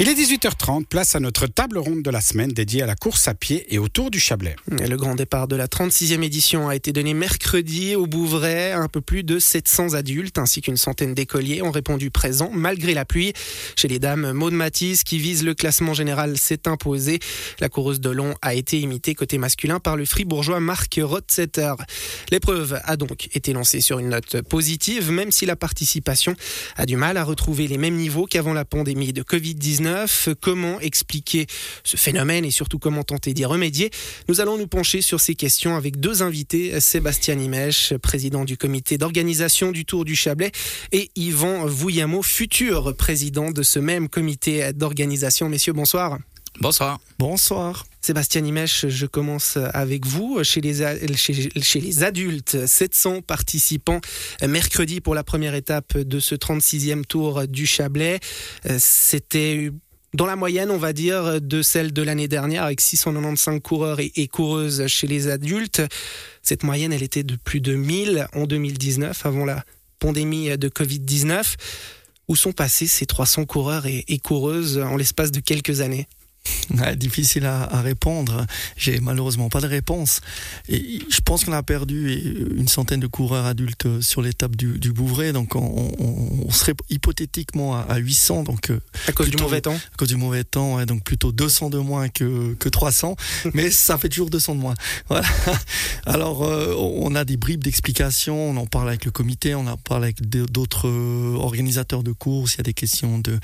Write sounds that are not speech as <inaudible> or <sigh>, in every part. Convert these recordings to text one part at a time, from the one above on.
Il est 18h30, place à notre table ronde de la semaine dédiée à la course à pied et autour du Chablais. Le grand départ de la 36e édition a été donné mercredi au Bouvray. Un peu plus de 700 adultes ainsi qu'une centaine d'écoliers ont répondu présents malgré la pluie. Chez les dames, Maud Matisse qui vise le classement général s'est imposée. La coureuse de long a été imitée côté masculin par le fribourgeois Marc Rotzetter. L'épreuve a donc été lancée sur une note positive même si la participation a du mal à retrouver les mêmes niveaux qu'avant la pandémie de Covid-19 Comment expliquer ce phénomène et surtout comment tenter d'y remédier? Nous allons nous pencher sur ces questions avec deux invités, Sébastien Imèche, président du comité d'organisation du Tour du Chablais, et Yvan Vouillamo, futur président de ce même comité d'organisation. Messieurs, bonsoir. Bonsoir. Bonsoir. Sébastien Imèche, je commence avec vous. Chez les, chez, adultes, 700 participants mercredi pour la première étape de ce 36e tour du Chablais. C'était dans la moyenne, on va dire, de celle de l'année dernière, avec 695 coureurs et, coureuses chez les adultes. Cette moyenne, elle était de plus de 1000 en 2019, avant la pandémie de Covid-19. Où sont passés ces 300 coureurs et coureuses en l'espace de quelques années? <laughs> difficile à, à répondre. J'ai malheureusement pas de réponse. Et je pense qu'on a perdu une centaine de coureurs adultes sur l'étape du, du Bouvray. Donc on, on, on, serait hypothétiquement à, à 800. Donc à cause plutôt, du mauvais temps. À cause du mauvais temps, ouais, donc plutôt 200 de moins que, que 300. <laughs> mais ça fait toujours 200 de moins. Voilà. <laughs> Alors euh, on a des bribes d'explications. On en parle avec le comité, on en parle avec d'autres organisateurs de courses. Il y a des questions de,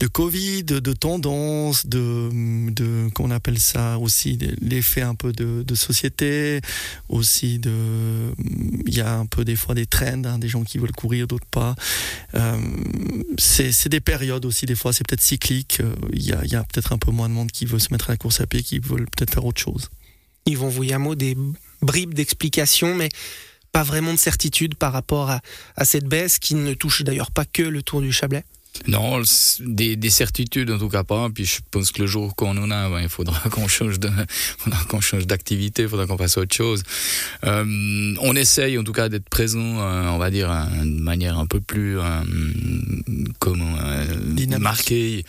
de Covid, de tendance, de de qu'on appelle ça aussi l'effet un peu de, société aussi de il y a un peu des fois des trends hein, des gens qui veulent courir d'autres pas. Euh, c'est des périodes aussi des fois c'est peut-être cyclique il y a, peut-être un peu moins de monde qui veut se mettre à la course à pied qui veulent peut-être faire autre chose. Ils vont vous mot des bribes d'explication mais pas vraiment de certitude par rapport à, à cette baisse qui ne touche d'ailleurs pas que le Tour du Chablais non, des, des, certitudes en tout cas pas. Puis je pense que le jour qu'on en a, ben, il faudra <laughs> qu'on change de, qu'on change d'activité, il faudra qu'on fasse autre chose. Euh, on essaye en tout cas d'être présent, euh, on va dire, euh, de manière un peu plus comment marquée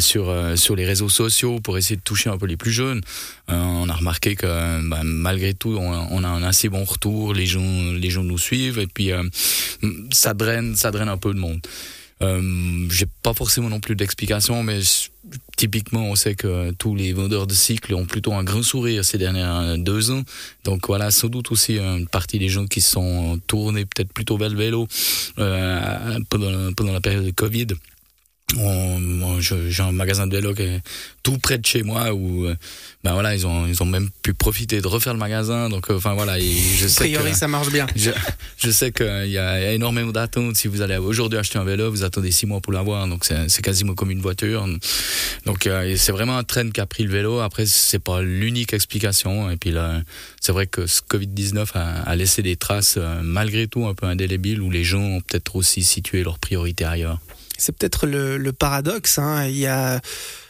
sur sur les réseaux sociaux pour essayer de toucher un peu les plus jeunes. on a remarqué que ben, malgré tout, on, on, a un assez bon retour, les gens les gens nous suivent et puis ça draine ça draine un peu de monde. Euh, J'ai pas forcément non plus d'explication, mais typiquement, on sait que tous les vendeurs de cycles ont plutôt un grand sourire ces dernières deux ans. Donc voilà, sans doute aussi une partie des gens qui sont tournés peut-être plutôt vers le vélo euh, pendant, pendant la période de Covid. J'ai un magasin de vélo qui est tout près de chez moi où ben voilà ils ont ils ont même pu profiter de refaire le magasin. Donc enfin voilà et je sais priori, que ça marche bien. je, je sais qu'il y, y, a énormément d'attentes. Si vous allez aujourd'hui acheter un vélo vous attendez six mois pour l'avoir. Donc c'est quasiment comme une voiture. Donc euh, c'est vraiment un train qui a pris le vélo. Après c'est pas l'unique explication. Et puis là c'est vrai que ce Covid 19 a, a, laissé des traces euh, malgré tout un peu indélébiles où les gens ont peut-être aussi situé leurs priorités ailleurs c'est peut-être le, paradoxe. Hein. Il y a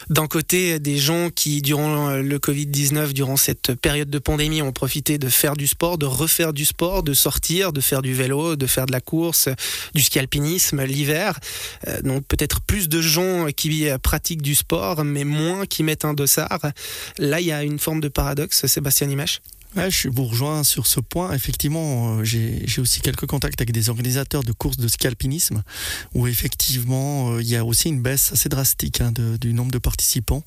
d'un côté des gens qui, durant le Covid-19, durant cette période de pandémie, ont profité de faire du sport, de refaire du sport, de sortir, de faire du vélo, de faire de la course, du ski alpinisme l'hiver. Euh, donc peut-être plus de gens qui pratiquent du sport, mais moins qui mettent un dossard. Là, il y a une forme de paradoxe, Sébastien Imèche. Je vous rejoins sur ce point. Effectivement, euh, j'ai aussi quelques contacts avec des organisateurs de courses de ski alpinisme où effectivement euh, il y a aussi une baisse assez drastique hein, du nombre de participants.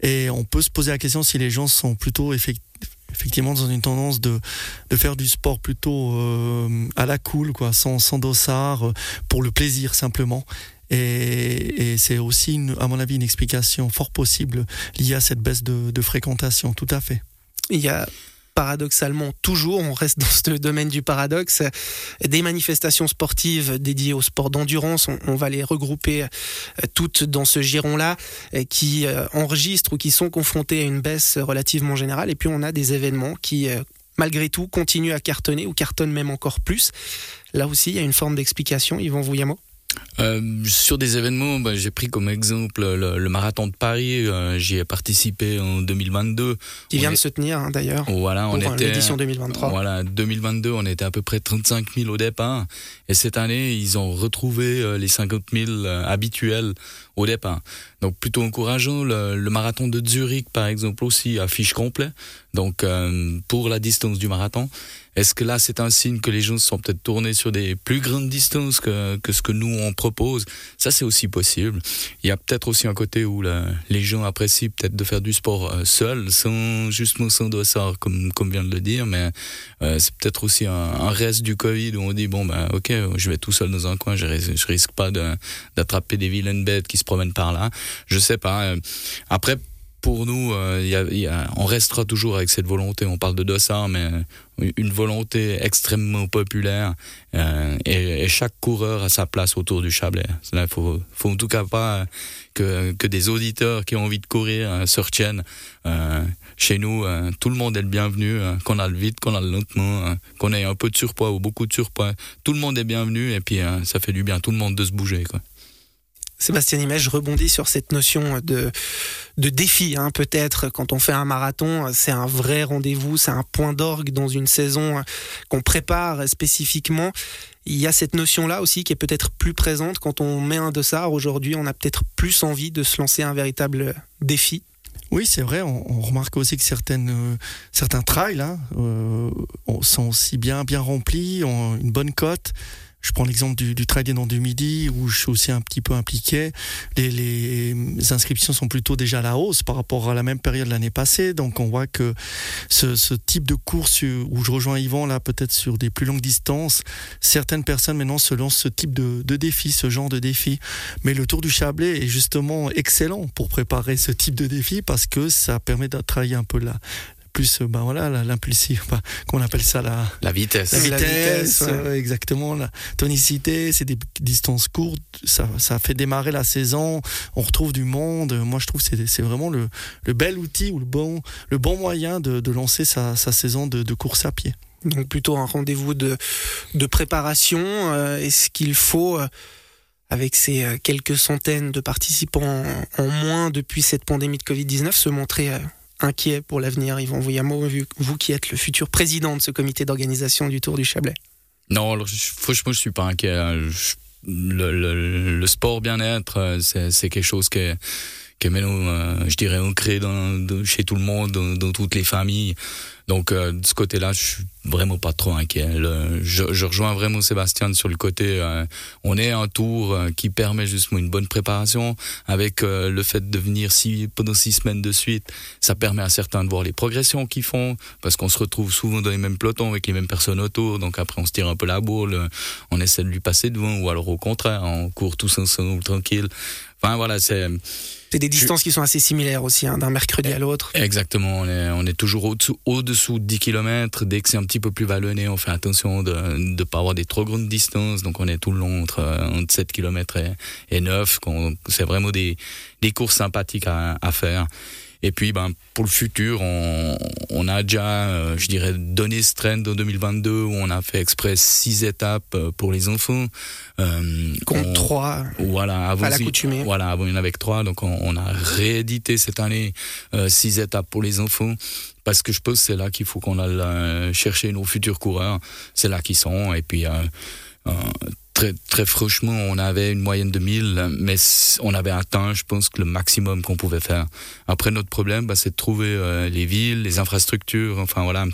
Et on peut se poser la question si les gens sont plutôt effectivement dans une tendance de, faire du sport plutôt euh, à la cool, sans, sans dossard, pour le plaisir simplement. Et, c'est aussi, à mon avis, une explication fort possible liée à cette baisse de, de fréquentation, tout à fait. Il y a paradoxalement toujours, on reste dans ce domaine du paradoxe, des manifestations sportives dédiées au sport d'endurance, on, va les regrouper euh, toutes dans ce giron-là, euh, qui euh, enregistrent ou qui sont confrontés à une baisse relativement générale, et puis on a des événements qui malgré tout, continuent à cartonner ou cartonnent même encore plus. Là aussi, il y a une forme d'explication. Yvan Vouillamo Euh, sur des événements, bah, j'ai pris comme exemple le, le marathon de Paris. Euh, J'y ai participé en 2022. Qui vient de se tenir hein, d'ailleurs. Voilà, on pour euh, était l'édition 2023. Voilà, 2022, on était à peu près 35 000 au départ, et cette année, ils ont retrouvé les 50 000 euh, habituels au départ. Donc plutôt encourageant. Le, le marathon de Zurich, par exemple, aussi affiche complet. Donc euh, pour la distance du marathon, est-ce que là, c'est un signe que les gens se sont peut-être tournés sur des plus grandes distances que, ce que nous on propose? Ça, c'est aussi possible. Il y a peut-être aussi un côté où les gens apprécient peut-être de faire du sport euh, seul, sans justement sans dossard, comme comme vient de le dire, mais euh, c'est peut-être aussi un, reste du Covid où on dit bon ben ok, je vais tout seul dans un coin, je, je risque pas d'attraper des vilaines bêtes qui se promènent par là. Je sais pas. euh, Après. Pour nous, euh, on restera toujours avec cette volonté. On parle de dossard, mais une volonté extrêmement populaire. euh, et, chaque coureur a sa place autour du Chablais. Il faut, faut en tout cas pas que, des auditeurs qui ont envie de courir euh, se retiennent. Chez nous, tout le monde est le bienvenu. qu'on a le vite, qu'on a le lentement, qu'on ait un peu de surpoids ou beaucoup de surpoids. Tout le monde est bienvenu et puis ça fait du bien tout le monde de se bouger. Quoi. Sébastien Imet, je rebondis sur cette notion de, de défi, hein, peut-être. Quand on fait un marathon, c'est un vrai rendez-vous, c'est un point d'orgue dans une saison qu'on prépare spécifiquement. Il y a cette notion-là aussi qui est peut-être plus présente quand on met un dossard. Aujourd'hui, on a peut-être plus envie de se lancer un véritable défi. Oui, c'est vrai. On, on remarque aussi que certaines, euh, certains trails hein, euh, sont aussi bien, bien remplis, ont une bonne cote. Je prends l'exemple du, du Dents du Midi, où je suis aussi un petit peu impliqué. Les, inscriptions sont plutôt déjà à la hausse par rapport à la même période l'année passée. Donc on voit que ce, type de course où je rejoins Yvan, là, peut-être sur des plus longues distances, certaines personnes maintenant se lancent ce type de, défi, ce genre de défi. Mais le Tour du Chablais est justement excellent pour préparer ce type de défi parce que ça permet de un peu là plus ben voilà l'impulsif ben, qu'on appelle ça la La vitesse. la La vitesse, ouais. euh, exactement la tonicité c'est des distances courtes ça, ça fait démarrer la saison on retrouve du monde moi je trouve que c'est c'est vraiment le, le bel outil ou le bon le bon moyen de, de lancer sa, sa saison de, de course à pied Donc plutôt un rendez-vous de, de préparation. Euh, Est-ce qu'il faut, euh, avec ces euh, quelques centaines de participants en, en moins depuis cette pandémie de Covid-19, se montrer euh, inquiet pour l'avenir Yvan Vouillamo, vu- vous qui êtes le futur président de ce comité d'organisation du Tour du Chablais Non, alors, je- je suis pas inquiet. hein. Le, le, sport bien-être, euh, c'est quelque chose qui est, qui est maintenant, je dirais, ancré chez tout le monde, dans, toutes les familles. Donc, euh, de ce côté-là, je suis vraiment pas trop inquiet. Je, rejoins vraiment Sébastien sur le côté, euh, on est un tour euh, qui permet justement une bonne préparation. Avec le fait de venir six, pendant six semaines de suite, ça permet à certains de voir les progressions qu'ils font, parce qu'on se retrouve souvent dans les mêmes pelotons avec les mêmes personnes autour. Donc après, on se tire un peu la bourre, on essaie de lui passer devant, ou alors au contraire, on court tous ensemble, tranquille. Enfin voilà, c'est C'est des distances qui sont assez similaires aussi, hein, d'un mercredi à l'autre. exactement. On est, on est toujours au-dessous, au-dessous de 10 km. Dès que c'est un petit peu plus vallonné, on fait attention de ne pas avoir des trop grandes distances. Donc on est tout le long entre, entre 7 km et, et 9. qu'on- C'est vraiment des, des courses sympathiques à, à faire. Et puis, ben, pour le futur, on, on a déjà, euh, je dirais, donné ce trend en 2022 où on a fait exprès six étapes euh, pour les enfants. Euh, Compte on- 3 Voilà, à l'accoutumée. Voilà, avant il y en avait que trois, donc on, on a réédité cette année euh, six étapes pour les enfants. Parce que je pense que c'est là qu'il faut qu'on aille euh, chercher nos futurs coureurs. C'est là qu'ils sont. Et puis, euh, euh, très, très franchement, on avait une moyenne de 1000, mais on avait atteint, je pense, le maximum qu'on pouvait faire. Après, notre problème, bah, c'est de trouver euh, les villes, les infrastructures, enfin voilà.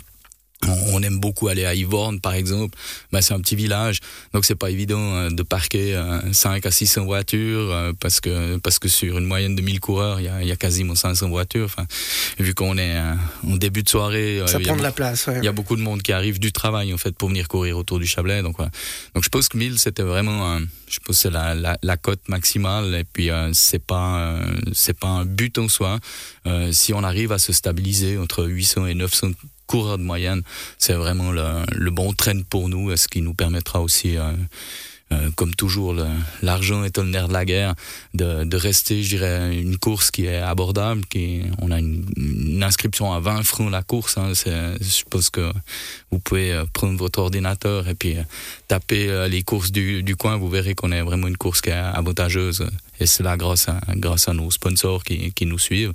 On aime beaucoup aller à Yvorne, par exemple. Bah, c'est un petit village, donc c'est pas évident euh, de parquer euh, 5 à 600 voitures euh, parce que parce que sur une moyenne de 1000 coureurs, il y a, il y a quasiment 500 voitures. Enfin, vu qu'on est euh, en début de soirée, euh, Ça il y a prend de la beaucoup- place. ouais. il y a beaucoup de monde qui arrive du travail en fait pour venir courir autour du Chablais. Donc, voilà. donc je pense que 1000 c'était vraiment, euh, je pense c'est la, la, la cote maximale. Et puis euh, c'est pas euh, c'est pas un but en soi. Euh, si on arrive à se stabiliser entre 800 et 900 coureurs de moyenne, c'est vraiment le, le bon trend pour nous, ce qui nous permettra aussi euh, comme toujours, l'argent est le nerf de la guerre, de, de, rester, je dirais, une course qui est abordable, qui, on a une, une inscription à 20 francs la course. Hein, je pense que vous pouvez euh, prendre votre ordinateur et puis euh, taper les courses du, du coin, vous verrez qu'on est vraiment une course qui est avantageuse. Et c'est là grâce à, grâce à nos sponsors qui, qui nous suivent.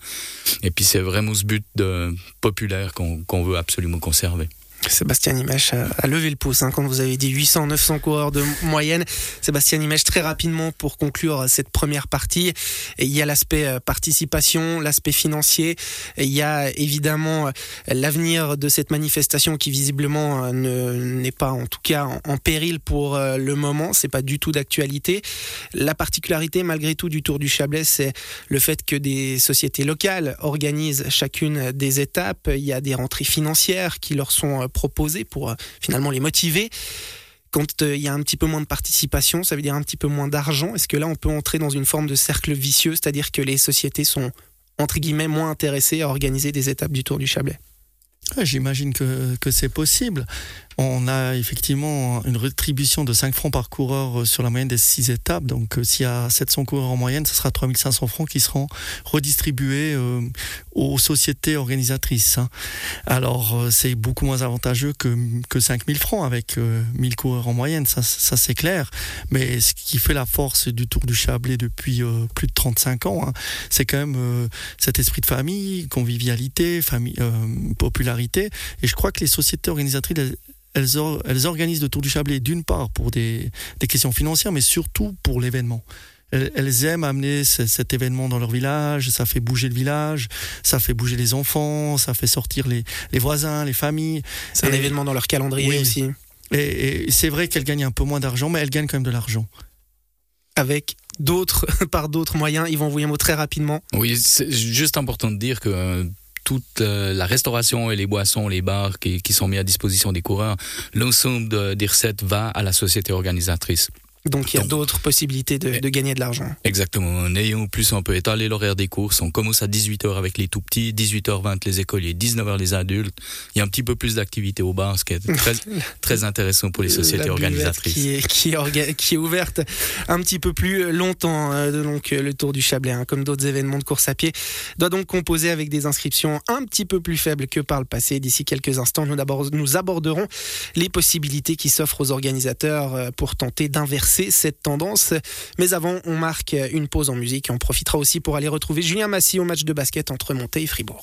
Et puis c'est vraiment ce but de populaire qu'on qu'on veut absolument conserver. Sébastien Imèche a, levé le pouce hein, quand vous avez dit 800, 900 coureurs de moyenne. Sébastien Imèche, très rapidement pour conclure cette première partie, il y a l'aspect euh, participation, l'aspect financier, il y a évidemment euh, l'avenir de cette manifestation qui visiblement euh, n'est pas en tout cas en, péril pour le moment, c'est pas du tout d'actualité. La particularité malgré tout du Tour du Chablais, c'est le fait que des sociétés locales organisent chacune des étapes, il y a des rentrées financières qui leur sont proposer pour euh, finalement les motiver. Quand euh, il y a un petit peu moins de participation, ça veut dire un petit peu moins d'argent. Est-ce que là, on peut entrer dans une forme de cercle vicieux, c'est-à-dire que les sociétés sont entre guillemets moins intéressées à organiser des étapes du Tour du Chablais? J'imagine que, que c'est possible. On a effectivement une rétribution de 5 francs par coureur euh, sur la moyenne des 6 étapes. Donc, euh, s'il y a 700 coureurs en moyenne, ce sera 3500 francs qui seront redistribués euh, aux sociétés organisatrices. Hein. Alors, c'est beaucoup moins avantageux que, que 5000 francs avec 1000 coureurs en moyenne, ça, ça c'est clair. Mais ce qui fait la force du Tour du Chablais depuis plus de 35 ans, hein, c'est quand même cet esprit de famille, convivialité, famille, popularité. Et je crois que les sociétés organisatrices, elles, elles organisent le Tour du Chablais d'une part pour des, des, questions financières, mais surtout pour l'événement. Elles, aiment amener cet événement dans leur village, ça fait bouger le village, ça fait bouger les enfants, ça fait sortir les, les voisins, les familles. C'est un événement dans leur calendrier aussi. Et, et c'est vrai qu'elles gagnent un peu moins d'argent, mais elles gagnent quand même de l'argent. Avec d'autres, <laughs> par d'autres moyens, ils vont envoyer un mot très rapidement. Oui, c'est juste important de dire que toute euh, la restauration et les boissons, les bars qui, qui sont mis à disposition des coureurs, l'ensemble des recettes va à la société organisatrice. Donc il y a d'autres possibilités de, de, gagner de l'argent. Exactement. En plus, on peut étaler l'horaire des courses. On commence à 18h avec les tout petits, 18h20 les écoliers, 19h les adultes. Il y a un petit peu plus d'activité au bar, ce qui est très, <laughs> très intéressant pour les sociétés organisatrices. Qui est, qui, est qui est ouverte un petit peu plus longtemps. Euh, donc le Tour du Chablais, hein, comme d'autres événements de course à pied, doit donc composer avec des inscriptions un petit peu plus faibles que par le passé. D'ici quelques instants, nous, nous aborderons les possibilités qui s'offrent aux organisateurs euh, pour tenter d'inverser c'est cette tendance. Mais avant, on marque une pause en musique et on profitera aussi pour aller retrouver Julien Massy au match de basket entre Montée et Fribourg.